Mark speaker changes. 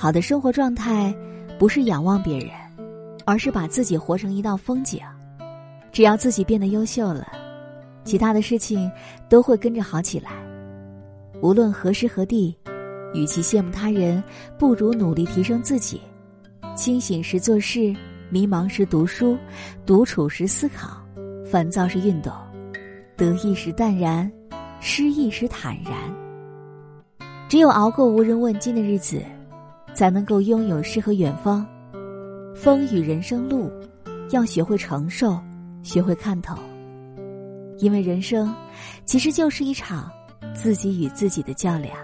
Speaker 1: 好的生活状态，不是仰望别人，而是把自己活成一道风景。只要自己变得优秀了，其他的事情都会跟着好起来。无论何时何地，与其羡慕他人，不如努力提升自己。清醒时做事，迷茫时读书，独处时思考，烦躁时运动，得意时淡然，失意时坦然。只有熬过无人问津的日子，才能够拥有诗和远方。风雨人生路，要学会承受，学会看透。因为人生，其实就是一场自己与自己的较量。